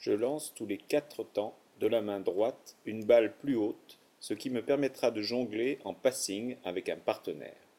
Je lance tous les quatre temps de la main droite une balle plus haute, ce qui me permettra de jongler en passing avec un partenaire.